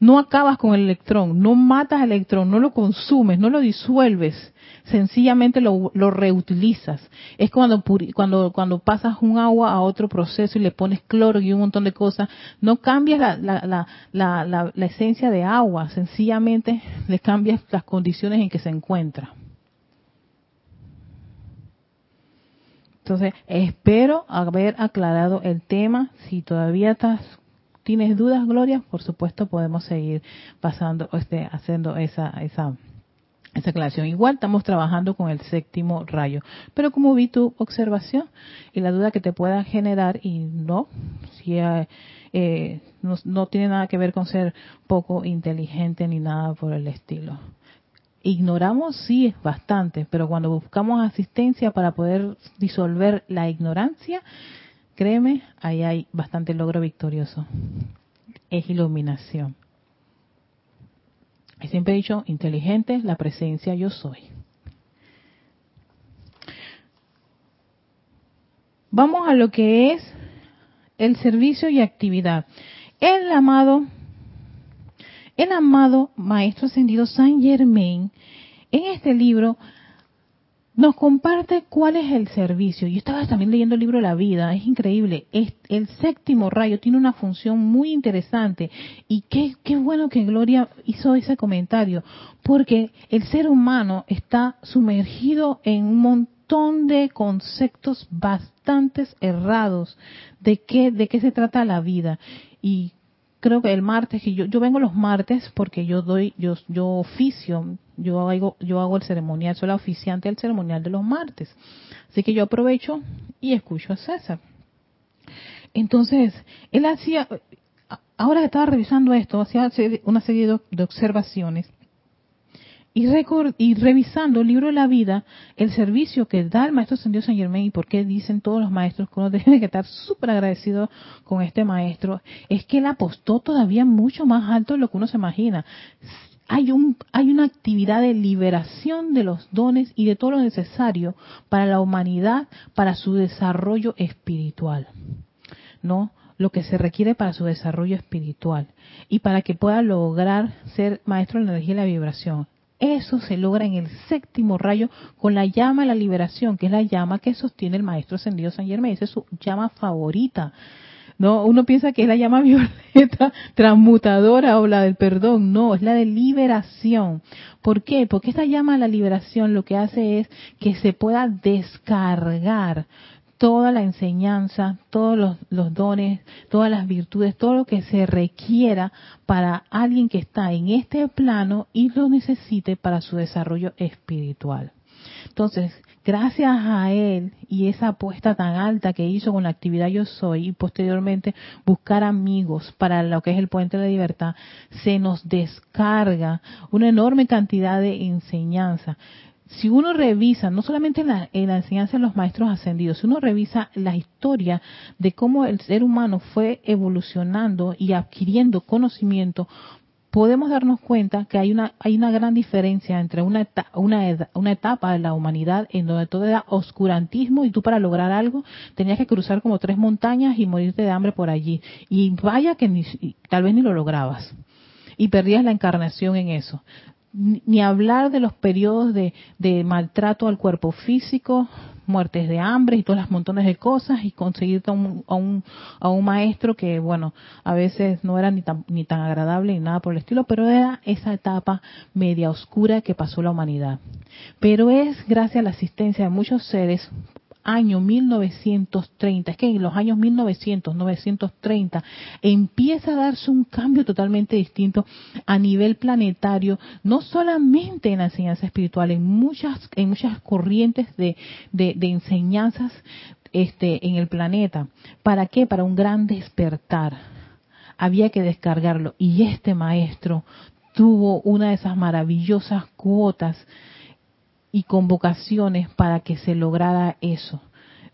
S1: no acabas con el electrón, no matas al electrón, no lo consumes, no lo disuelves, sencillamente lo, reutilizas. Es cuando, cuando, cuando pasas un agua a otro proceso y le pones cloro y un montón de cosas, no cambias la, la, la, la esencia de agua, sencillamente le cambias las condiciones en que se encuentra. Entonces, espero haber aclarado el tema. Si todavía estás tienes dudas, Gloria, por supuesto podemos seguir pasando, este, haciendo esa, esa, esa aclaración. Igual estamos trabajando con el séptimo rayo. Pero como vi tu observación y la duda que te pueda generar, y no, si eh, eh, no, no, tiene nada que ver con ser poco inteligente ni nada por el estilo. Ignoramos, sí, es bastante, pero cuando buscamos asistencia para poder disolver la ignorancia, créeme, ahí hay bastante logro victorioso. Es iluminación. Y siempre he dicho, inteligente, la presencia yo soy. Vamos a lo que es el servicio y actividad. El amado, el amado Maestro Ascendido San Germain, en este libro nos comparte cuál es el servicio. Yo estaba también leyendo el libro la vida, es increíble. el séptimo rayo tiene una función muy interesante y qué, qué bueno que Gloria hizo ese comentario, porque el ser humano está sumergido en un montón de conceptos bastante errados de qué, de qué se trata la vida. Y creo que el martes, yo, yo vengo los martes porque yo doy, yo, yo oficio, yo hago, yo hago el ceremonial, soy la oficiante del ceremonial de los martes. Así que yo aprovecho y escucho a César. Entonces, él hacía, ahora que estaba revisando esto, hacía una serie de observaciones y, y revisando el libro de la vida, el servicio que da el maestro Ascendido San Germain y por qué dicen todos los maestros que uno tiene que estar súper agradecido con este maestro, es que él apostó todavía mucho más alto de lo que uno se imagina. Hay, un, hay una actividad de liberación de los dones y de todo lo necesario para la humanidad, para su desarrollo espiritual. ¿No? lo que se requiere para su desarrollo espiritual y para que pueda lograr ser maestro de la energía y la vibración. Eso se logra en el séptimo rayo con la llama de la liberación, que es la llama que sostiene el maestro ascendido San Germain. Esa es su llama favorita. No, uno piensa que es la llama violeta transmutadora o la del perdón. No, es la de liberación. ¿Por qué? Porque esta llama de la liberación lo que hace es que se pueda descargar toda la enseñanza, todos los, dones, todas las virtudes, todo lo que se requiera para alguien que está en este plano y lo necesite para su desarrollo espiritual. Entonces, gracias a él y esa apuesta tan alta que hizo con la actividad Yo Soy y posteriormente buscar amigos para lo que es el puente de la libertad, se nos descarga una enorme cantidad de enseñanza. Si uno revisa, no solamente en la, enseñanza de los maestros ascendidos, si uno revisa la historia de cómo el ser humano fue evolucionando y adquiriendo conocimiento, podemos darnos cuenta que hay una, hay una gran diferencia entre una, una, una etapa de la humanidad en donde todo era oscurantismo y tú para lograr algo tenías que cruzar como tres montañas y morirte de hambre por allí. Y vaya que ni, tal vez ni lo lograbas y perdías la encarnación en eso ni hablar de los periodos de, maltrato al cuerpo físico, muertes de hambre y todas las montones de cosas y conseguir a un, a un, a un maestro que, bueno, a veces no era ni tan, ni tan agradable ni nada por el estilo, pero era esa etapa media oscura que pasó la humanidad. Pero es gracias a la asistencia de muchos seres año 1930, es que en los años 1900, 930, empieza a darse un cambio totalmente distinto a nivel planetario, no solamente en la enseñanza espiritual, en muchas, en muchas corrientes de, enseñanzas este, en el planeta. ¿Para qué? Para un gran despertar. Había que descargarlo. Y este maestro tuvo una de esas maravillosas cuotas y convocaciones para que se lograra eso.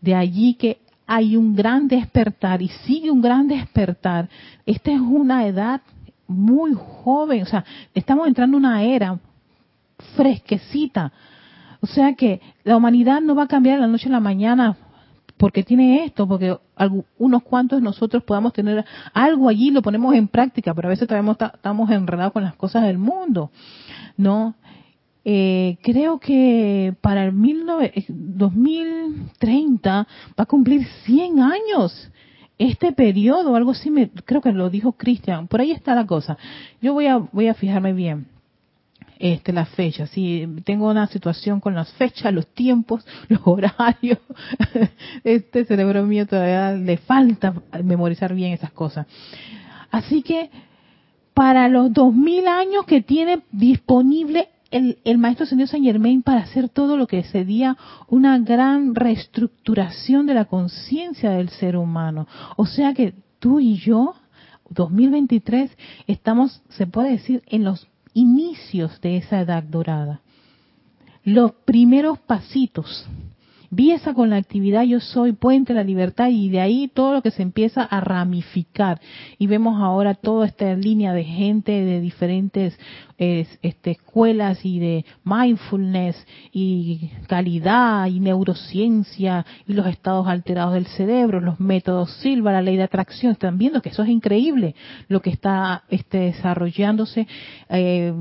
S1: De allí que hay un gran despertar y sigue un gran despertar. Esta es una edad muy joven, o sea, estamos entrando en una era fresquecita. O sea que la humanidad no va a cambiar de la noche a la mañana porque tiene esto, porque unos cuantos de nosotros podamos tener algo allí, lo ponemos en práctica, pero a veces todavía estamos enredados con las cosas del mundo, ¿no? Eh, creo que para el 2030 va a cumplir 100 años este periodo, algo así, me, creo que lo dijo Cristian, por ahí está la cosa. Yo voy a, voy a fijarme bien este, las fechas. Si tengo una situación con las fechas, los tiempos, los horarios, este cerebro mío todavía le falta memorizar bien esas cosas. Así que para los 2000 años que tiene disponible el, maestro señor Saint Germain para hacer todo lo que sería una gran reestructuración de la conciencia del ser humano. O sea que tú y yo, 2023, estamos, se puede decir, en los inicios de esa edad dorada. Los primeros pasitos Viesa con la actividad yo soy, puente la libertad y de ahí todo lo que se empieza a ramificar. Y vemos ahora toda esta línea de gente de diferentes este, escuelas y de mindfulness y calidad y neurociencia y los estados alterados del cerebro, los métodos Silva, la ley de atracción. Están viendo que eso es increíble lo que está este, desarrollándose. Eh,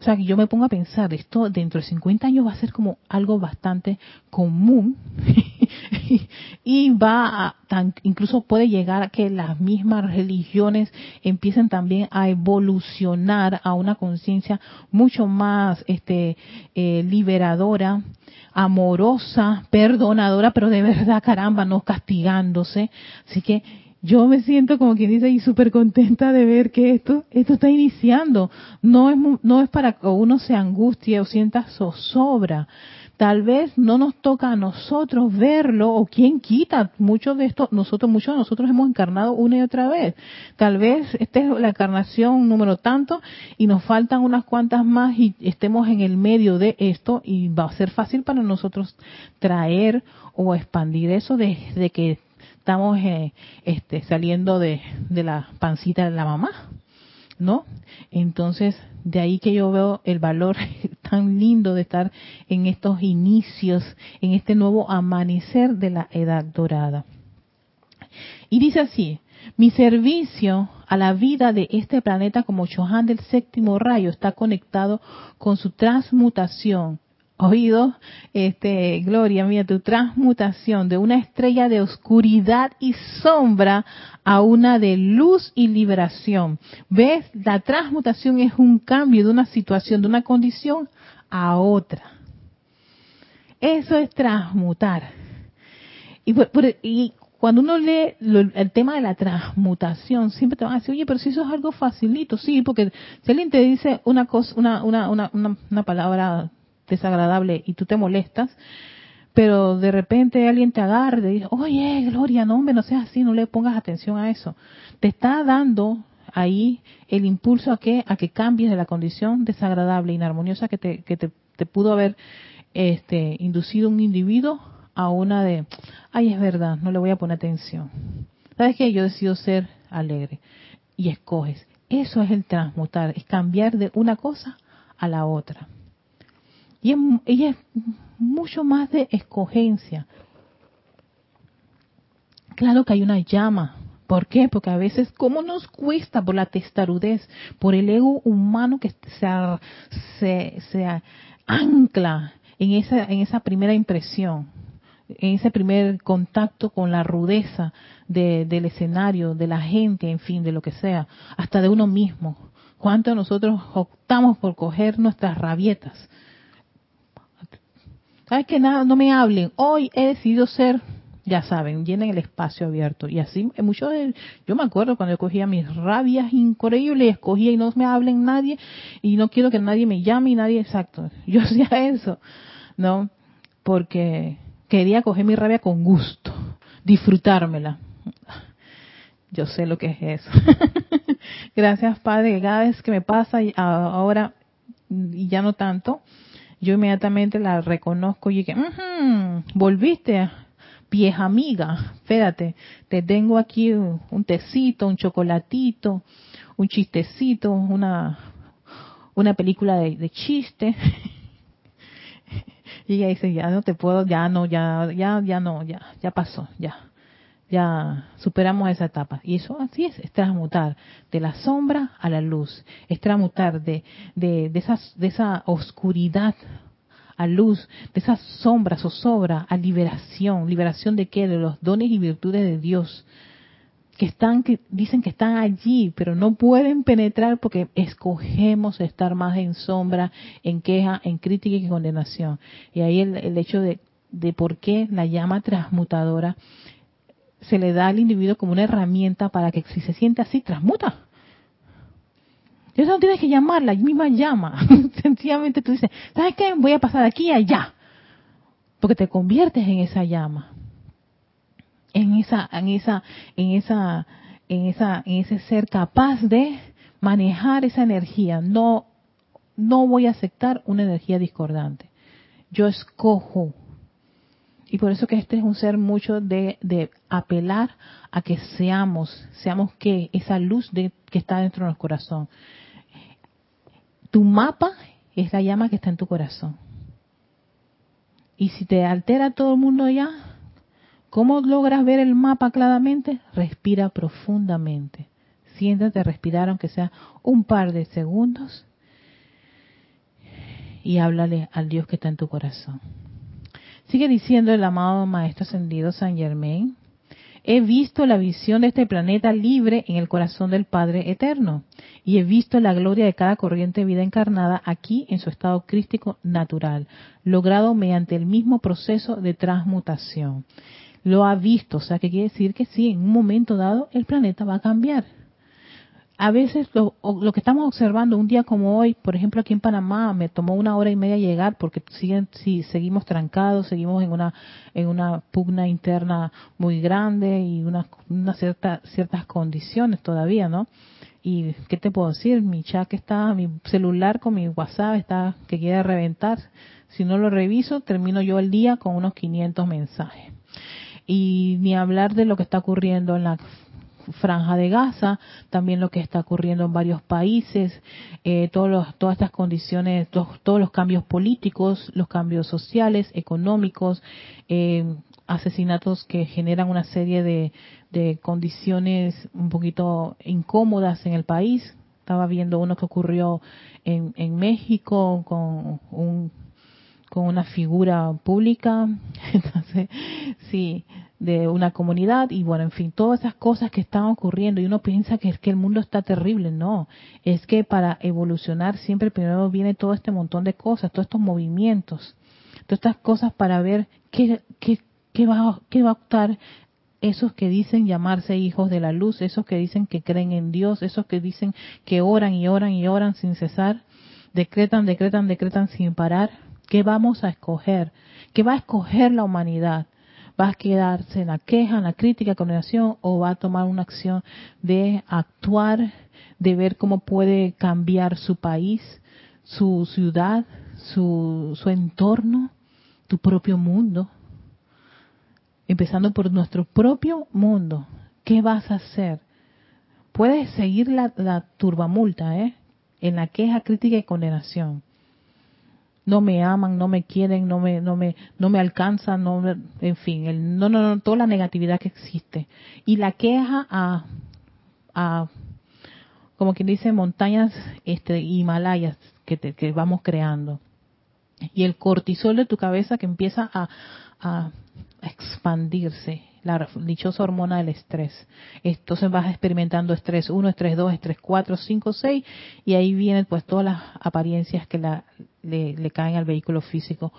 S1: o sea, que yo me pongo a pensar, esto dentro de 50 años va a ser como algo bastante común y va a, incluso puede llegar a que las mismas religiones empiecen también a evolucionar a una conciencia mucho más este eh, liberadora, amorosa, perdonadora, pero de verdad, caramba, no castigándose. Así que yo me siento como quien dice y súper contenta de ver que esto esto está iniciando. No es no es para que uno se angustie o sienta zozobra. Tal vez no nos toca a nosotros verlo o quién quita. Muchos de esto nosotros muchos de nosotros hemos encarnado una y otra vez. Tal vez esta es la encarnación número tanto y nos faltan unas cuantas más y estemos en el medio de esto y va a ser fácil para nosotros traer o expandir eso desde que estamos eh, este, saliendo de, de la pancita de la mamá, ¿no? Entonces, de ahí que yo veo el valor tan lindo de estar en estos inicios, en este nuevo amanecer de la edad dorada. Y dice así, mi servicio a la vida de este planeta como Chohan del séptimo rayo está conectado con su transmutación oído, este, Gloria mía, tu transmutación de una estrella de oscuridad y sombra a una de luz y liberación. ¿Ves? La transmutación es un cambio de una situación, de una condición a otra. Eso es transmutar. Y, cuando uno lee el tema de la transmutación, siempre te van a decir, oye, pero si eso es algo facilito, sí, porque si te dice una cosa, una, una, una, una palabra desagradable y tú te molestas, pero de repente alguien te agarra y dice, oye, Gloria, no, hombre, no seas así, no le pongas atención a eso. Te está dando ahí el impulso a que, a que cambies de la condición desagradable, inarmoniosa que te, que te, te pudo haber este, inducido un individuo a una de, ay, es verdad, no le voy a poner atención. ¿Sabes qué? Yo decido ser alegre y escoges. Eso es el transmutar, es cambiar de una cosa a la otra. Y ella es mucho más de escogencia. Claro que hay una llama. ¿Por qué? Porque a veces, ¿cómo nos cuesta por la testarudez, por el ego humano que se, se, ancla en esa, en esa primera impresión? en ese primer contacto con la rudeza del escenario, de la gente, en fin, de lo que sea, hasta de uno mismo. ¿Cuánto nosotros optamos por coger nuestras rabietas? ¿Sabes que nada? No me hablen. Hoy he decidido ser, ya saben, llenen el espacio abierto. Y así, muchos yo me acuerdo cuando yo cogía mis rabias increíbles, escogía y no me hablen nadie, y no quiero que nadie me llame y nadie, exacto. Yo hacía eso, ¿no? Porque quería coger mi rabia con gusto, disfrutármela. Yo sé lo que es eso. Gracias, Padre, cada vez que me pasa, ahora, y ya no tanto, yo inmediatamente la reconozco y dije, volviste, vieja amiga, espérate, te tengo aquí un tecito, un chocolatito, un chistecito, una, una película de, de chiste. y ella dice, ya no te puedo, ya no, ya, ya, ya no, ya, ya pasó, ya ya superamos esa etapa. Y eso así es, es transmutar de la sombra a la luz, es transmutar de, de, de, de esa oscuridad a luz, de esas sombras o sobra a liberación. ¿Liberación de qué? De los dones y virtudes de Dios. Que están, que dicen que están allí, pero no pueden penetrar porque escogemos estar más en sombra, en queja, en crítica y condenación. Y ahí el, el hecho de, de por qué la llama transmutadora se le da al individuo como una herramienta para que si se siente así, transmuta. Eso no tienes que llamarla, la misma llama. Sencillamente tú dices, ¿sabes qué? Voy a pasar de aquí a allá. Porque te conviertes en esa llama. En esa, en esa, en esa, en esa, en ese ser capaz de manejar esa energía. No, no voy a aceptar una energía discordante. Yo escojo y por eso que este es un ser mucho de, apelar a que seamos, seamos que esa luz de, que está dentro de nuestro corazón. Tu mapa es la llama que está en tu corazón. Y si te altera todo el mundo ya, ¿cómo logras ver el mapa claramente? Respira profundamente. Siéntate a respirar aunque sea un par de segundos y háblale al Dios que está en tu corazón. Sigue diciendo el amado Maestro Ascendido San Germain, he visto la visión de este planeta libre en el corazón del Padre Eterno y he visto la gloria de cada corriente de vida encarnada aquí en su estado crístico natural, logrado mediante el mismo proceso de transmutación. Lo ha visto, o sea que quiere decir que sí, en un momento dado el planeta va a cambiar a veces lo, lo, que estamos observando un día como hoy, por ejemplo aquí en Panamá, me tomó una hora y media llegar porque siguen, si seguimos trancados, seguimos en una en una pugna interna muy grande y una, una cierta, ciertas condiciones todavía, ¿no? Y qué te puedo decir, mi chat está, mi celular con mi WhatsApp está que quiere reventar. Si no lo reviso, termino yo el día con unos 500 mensajes. Y ni hablar de lo que está ocurriendo en la franja de Gaza, también lo que está ocurriendo en varios países, eh, todos los, todas estas condiciones, todos, los cambios políticos, los cambios sociales, económicos, eh, asesinatos que generan una serie de, de condiciones un poquito incómodas en el país. Estaba viendo uno que ocurrió en, en México con un con una figura pública, entonces sí, de una comunidad y bueno, en fin, todas esas cosas que están ocurriendo y uno piensa que es que el mundo está terrible, no, es que para evolucionar siempre primero viene todo este montón de cosas, todos estos movimientos, todas estas cosas para ver qué, qué, qué va, qué va a optar esos que dicen llamarse hijos de la luz, esos que dicen que creen en Dios, esos que dicen que oran y oran y oran sin cesar, decretan, decretan, decretan sin parar, ¿qué vamos a escoger? ¿Qué va a escoger la humanidad? ¿Va a quedarse en la queja, en la crítica, condenación o va a tomar una acción de actuar, de ver cómo puede cambiar su país, su ciudad, su, su entorno, tu propio mundo? Empezando por nuestro propio mundo. ¿Qué vas a hacer? Puedes seguir la, la turbamulta, ¿eh? En la queja, crítica y condenación no me aman, no me quieren, no me, no me, no me alcanzan, no, en fin, el, no, no, no, toda la negatividad que existe. Y la queja a, a como quien dice, montañas este, Himalayas que, que vamos creando. Y el cortisol de tu cabeza que empieza a, a, expandirse, la dichosa hormona del estrés. Entonces vas experimentando estrés 1, estrés 2, estrés 4, 5, 6 y ahí vienen pues todas las apariencias que le, caen al vehículo físico.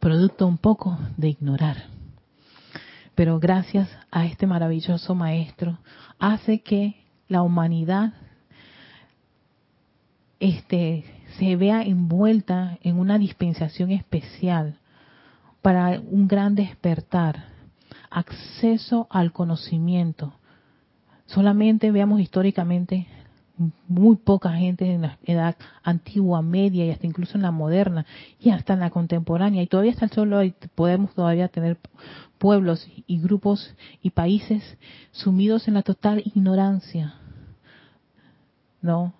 S1: Producto un poco de ignorar. Pero gracias a este maravilloso maestro hace que la humanidad este, se vea envuelta en una dispensación especial para un gran despertar, acceso al conocimiento. Solamente veamos históricamente muy poca gente en la edad antigua, media y hasta incluso en la moderna y hasta en la contemporánea y todavía hasta el solo podemos todavía tener pueblos y grupos y países sumidos en la total ignorancia, ¿no?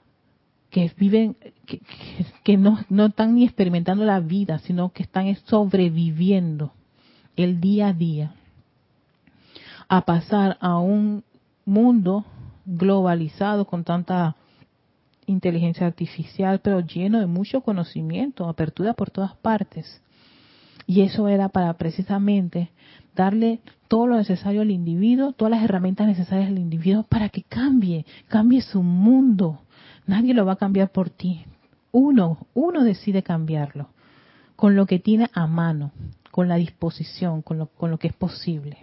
S1: que viven, que, no, no están ni experimentando la vida, sino que están sobreviviendo el día a día, a pasar a un mundo globalizado con tanta inteligencia artificial, pero lleno de mucho conocimiento, apertura por todas partes. Y eso era para precisamente darle todo lo necesario al individuo, todas las herramientas necesarias al individuo para que cambie, cambie su mundo, Nadie lo va a cambiar por ti. Uno, uno decide cambiarlo con lo que tiene a mano, con la disposición, con lo, con lo que es posible.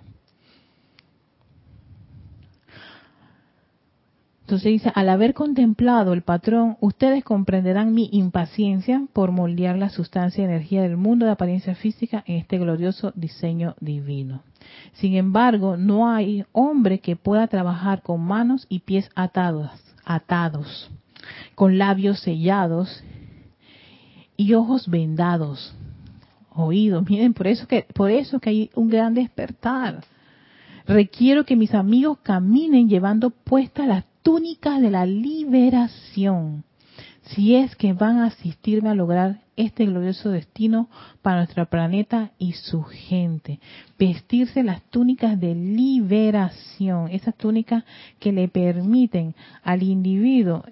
S1: Entonces dice, al haber contemplado el patrón, ustedes comprenderán mi impaciencia por moldear la sustancia y energía del mundo de apariencia física en este glorioso diseño divino. Sin embargo, no hay hombre que pueda trabajar con manos y pies atados, atados con labios sellados y ojos vendados, oídos. Miren, por eso que por eso que hay un gran despertar. Requiero que mis amigos caminen llevando puestas las túnicas de la liberación si es que van a asistirme a lograr este glorioso destino para nuestro planeta y su gente. Vestirse las túnicas de liberación, esas túnicas que le permiten al individuo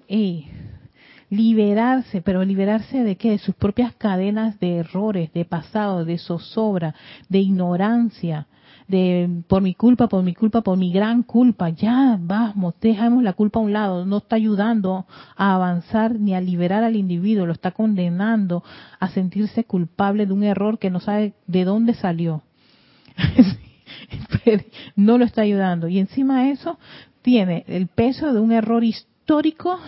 S1: liberarse, pero liberarse de qué? De sus propias cadenas de errores, de pasado, de zozobra, de ignorancia, de por mi culpa, por mi culpa, por mi gran culpa. Ya, vamos, dejamos la culpa a un lado. No está ayudando a avanzar ni a liberar al individuo, lo está condenando a sentirse culpable de un error que no sabe de dónde salió. no lo está ayudando. Y encima de eso, tiene el peso de un error histórico,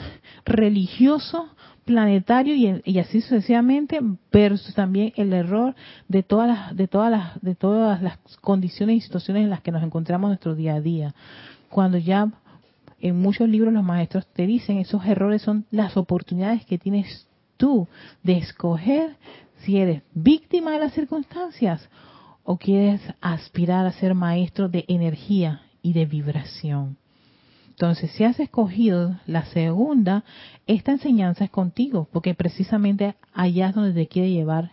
S1: religioso, planetario y, así sucesivamente versus también el error de todas las de todas las de todas las condiciones y situaciones en las que nos encontramos en nuestro día a día. Cuando ya en muchos libros los maestros te dicen esos errores son las oportunidades que tienes tú de escoger si eres víctima de las circunstancias o quieres aspirar a ser maestro de energía y de vibración entonces, si has escogido la segunda, esta enseñanza es contigo, porque precisamente allá es donde te quiere llevar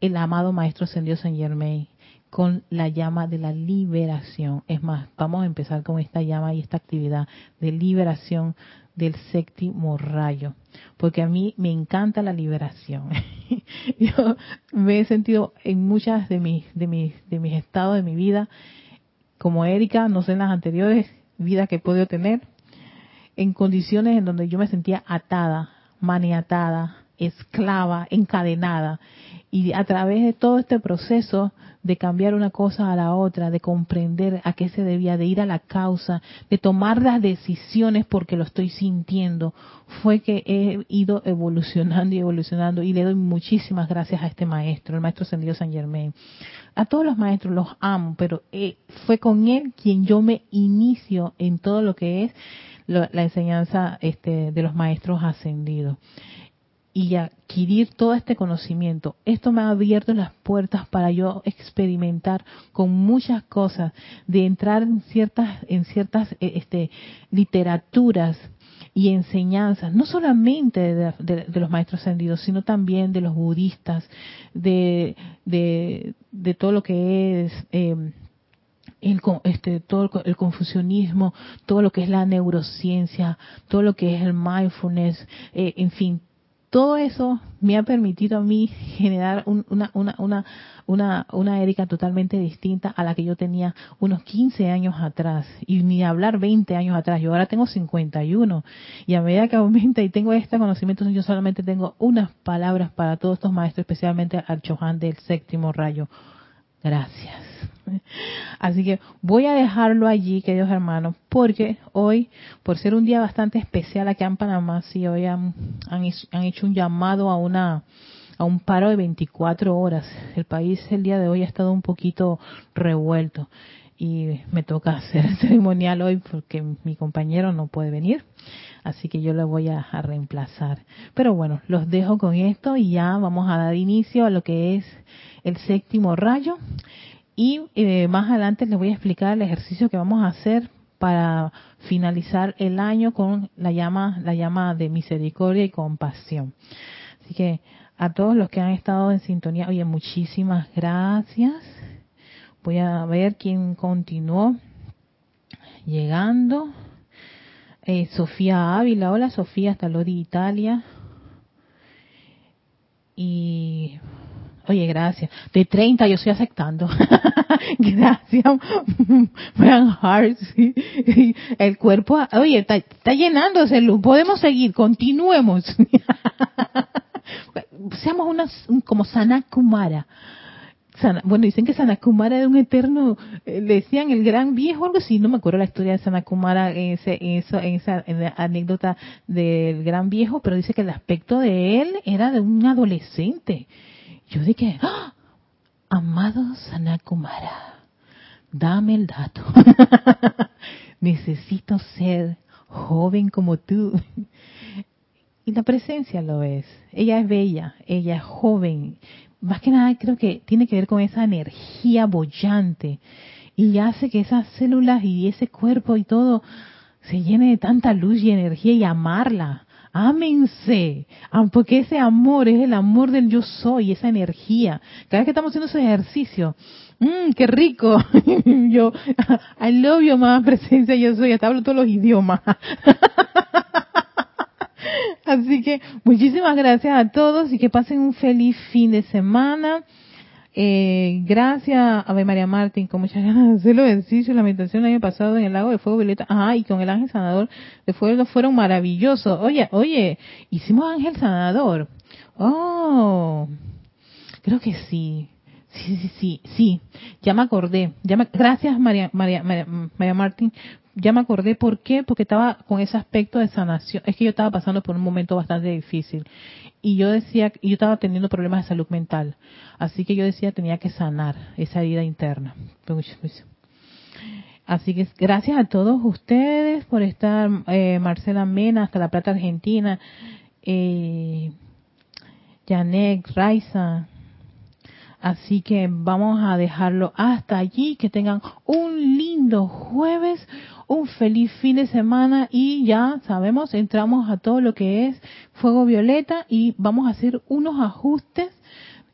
S1: el amado Maestro Ascendido San Germain con la llama de la liberación. Es más, vamos a empezar con esta llama y esta actividad de liberación del séptimo rayo, porque a mí me encanta la liberación. Yo me he sentido en muchas de mis, de mis, de mis estados de mi vida, como Erika, no sé en las anteriores, vida que he podido tener, en condiciones en donde yo me sentía atada, maniatada, esclava, encadenada. Y a través de todo este proceso de cambiar una cosa a la otra, de comprender a qué se debía, de ir a la causa, de tomar las decisiones porque lo estoy sintiendo, fue que he ido evolucionando y evolucionando y le doy muchísimas gracias a este maestro, el maestro Ascendido San Germain. A todos los maestros los amo, pero eh, fue con él quien yo me inicio en todo lo que es la enseñanza este, de los maestros ascendidos y adquirir todo este conocimiento. Esto me ha abierto las puertas para yo experimentar con muchas cosas, de entrar en ciertas, en ciertas eh, este, literaturas y enseñanzas, no solamente de, los maestros ascendidos, sino también de los budistas, de, de, todo lo que es em, el, este, todo el confucianismo, todo lo que es la neurociencia, todo lo que es el mindfulness, eh, en fin, todo eso me ha permitido a mí generar una, una, una, una, una Erika totalmente distinta a la que yo tenía unos 15 años atrás, y ni hablar 20 años atrás. Yo ahora tengo 51, y a medida que aumenta y tengo este conocimiento, yo solamente tengo unas palabras para todos estos maestros, especialmente al Chohan del séptimo rayo. Gracias. Así que voy a dejarlo allí, queridos hermanos, porque hoy, por ser un día bastante especial aquí en Panamá, sí, hoy han, han, hecho un llamado a una a un paro de 24 horas. El país el día de hoy ha estado un poquito revuelto y me toca hacer el ceremonial hoy porque mi compañero no puede venir, así que yo lo voy a, a, reemplazar. Pero bueno, los dejo con esto y ya vamos a dar inicio a lo que es el séptimo rayo y eh, más adelante les voy a explicar el ejercicio que vamos a hacer para finalizar el año con la llama, la llama de misericordia y compasión. Así que a todos los que han estado en sintonía, oye, muchísimas gracias. Voy a ver quién continuó llegando. Eh, Sofía Ávila, hola Sofía, hasta Lodi, Italia. Y Oye, gracias. De 30 yo estoy aceptando. gracias. El cuerpo, oye, está, está llenándose luz. Podemos seguir, continuemos. Seamos una, como Sanakumara. bueno, dicen que Sanakumara era un eterno, eh, le decían el gran viejo, algo así, no me acuerdo la historia de Sanakumara en, ese, esa, en esa anécdota del gran viejo, pero dice que el aspecto de él era de un adolescente yo dije, ¡Ah! amado Sanakumara, dame el dato. Necesito ser joven como tú. Y la presencia lo es. Ella es bella, ella es joven. Más que nada creo que tiene que ver con esa energía bollante y hace que esas células y ese cuerpo y todo se llene de tanta luz y energía y amarla ámense, porque ese amor es el amor del yo soy, esa energía. Cada vez que estamos haciendo ese ejercicio, mmm, qué rico, yo, I love you, más presencia yo soy, hasta hablo todos los idiomas. Así que muchísimas gracias a todos y que pasen un feliz fin de semana. Eh, gracias, Ave María Martín, con muchas ganas de hacer los ejercicios, la meditación el año pasado en el lago de fuego violeta, ajá, y con el ángel sanador de fuego fueron maravillosos. Oye, oye, hicimos ángel sanador. Oh, creo que sí. Sí, sí, sí, sí. Ya me acordé. Ya gracias, María, María, María, María Martín. Ya me acordé por qué, porque estaba con ese aspecto de sanación. Es que yo estaba pasando por un momento bastante difícil y yo decía, yo estaba teniendo problemas de salud mental, así que yo decía tenía que sanar esa herida interna. Así que gracias a todos ustedes por estar, eh, Marcela Mena, hasta La Plata, Argentina, eh, Janek, Raiza. Así que vamos a dejarlo hasta allí, que tengan un lindo jueves, un feliz fin de semana y ya sabemos, entramos a todo lo que es fuego violeta y vamos a hacer unos ajustes.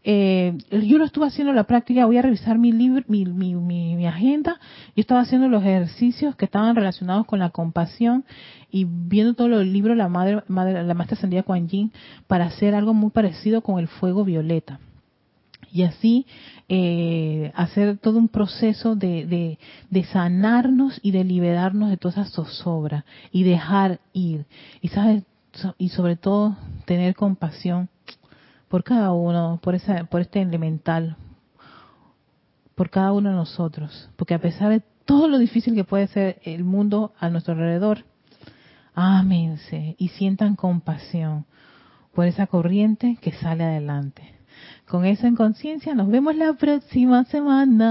S1: Eh, yo lo estuve haciendo la práctica, voy a revisar mi, libro, mi, mi, mi, agenda. Yo estaba haciendo los ejercicios que estaban relacionados con la compasión y viendo todos los libros la madre, madre la maestra Sandía Kuan Yin para hacer algo muy parecido con el fuego violeta y así eh, hacer todo un proceso de, de, sanarnos y de liberarnos de toda esa zozobra y dejar ir. Y sabes, y sobre todo tener compasión por cada uno, por esa, por este elemental, por cada uno de nosotros, porque a pesar de todo lo difícil que puede ser el mundo a nuestro alrededor, ámense y sientan compasión por esa corriente que sale adelante. Con eso en conciencia, nos vemos la próxima semana.